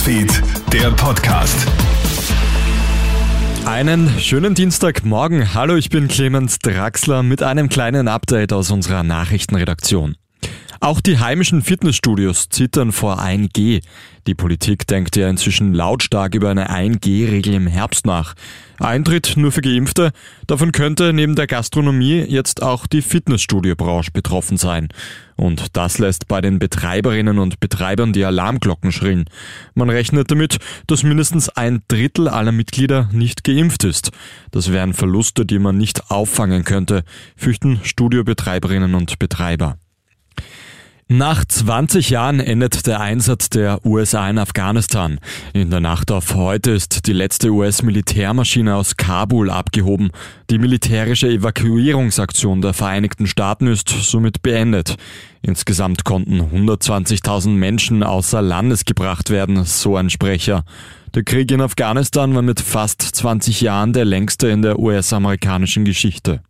Newsfeed, der Podcast. Einen schönen Dienstagmorgen. Hallo, ich bin Clemens Draxler mit einem kleinen Update aus unserer Nachrichtenredaktion. Auch die heimischen Fitnessstudios zittern vor 1G. Die Politik denkt ja inzwischen lautstark über eine 1G-Regel im Herbst nach. Eintritt nur für Geimpfte, davon könnte neben der Gastronomie jetzt auch die Fitnessstudiobranche betroffen sein. Und das lässt bei den Betreiberinnen und Betreibern die Alarmglocken schrillen. Man rechnet damit, dass mindestens ein Drittel aller Mitglieder nicht geimpft ist. Das wären Verluste, die man nicht auffangen könnte, fürchten Studiobetreiberinnen und Betreiber. Nach 20 Jahren endet der Einsatz der USA in Afghanistan. In der Nacht auf heute ist die letzte US-Militärmaschine aus Kabul abgehoben. Die militärische Evakuierungsaktion der Vereinigten Staaten ist somit beendet. Insgesamt konnten 120.000 Menschen außer Landes gebracht werden, so ein Sprecher. Der Krieg in Afghanistan war mit fast 20 Jahren der längste in der US-amerikanischen Geschichte.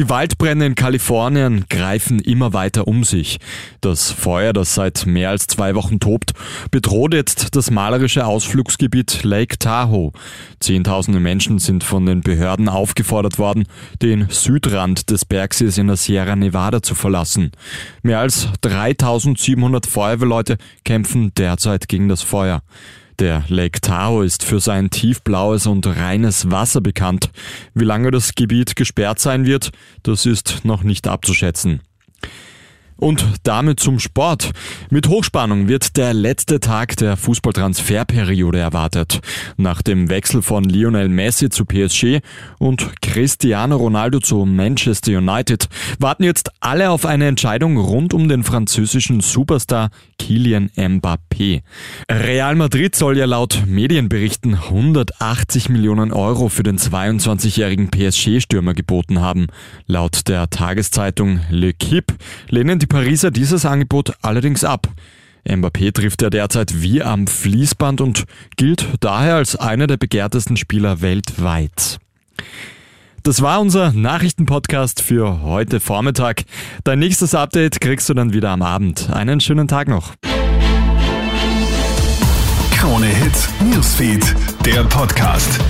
Die Waldbrände in Kalifornien greifen immer weiter um sich. Das Feuer, das seit mehr als zwei Wochen tobt, bedroht jetzt das malerische Ausflugsgebiet Lake Tahoe. Zehntausende Menschen sind von den Behörden aufgefordert worden, den Südrand des Bergsees in der Sierra Nevada zu verlassen. Mehr als 3700 Feuerwehrleute kämpfen derzeit gegen das Feuer. Der Lake Tahoe ist für sein tiefblaues und reines Wasser bekannt. Wie lange das Gebiet gesperrt sein wird, das ist noch nicht abzuschätzen. Und damit zum Sport. Mit Hochspannung wird der letzte Tag der Fußballtransferperiode erwartet. Nach dem Wechsel von Lionel Messi zu PSG und Cristiano Ronaldo zu Manchester United warten jetzt alle auf eine Entscheidung rund um den französischen Superstar Kylian Mbappé. Real Madrid soll ja laut Medienberichten 180 Millionen Euro für den 22-jährigen PSG-Stürmer geboten haben. Laut der Tageszeitung L'Equipe lehnen die Pariser dieses Angebot allerdings ab. Mbappé trifft ja derzeit wie am Fließband und gilt daher als einer der begehrtesten Spieler weltweit. Das war unser Nachrichtenpodcast für heute Vormittag. Dein nächstes Update kriegst du dann wieder am Abend. Einen schönen Tag noch. Krone Hits, Newsfeed, der Podcast.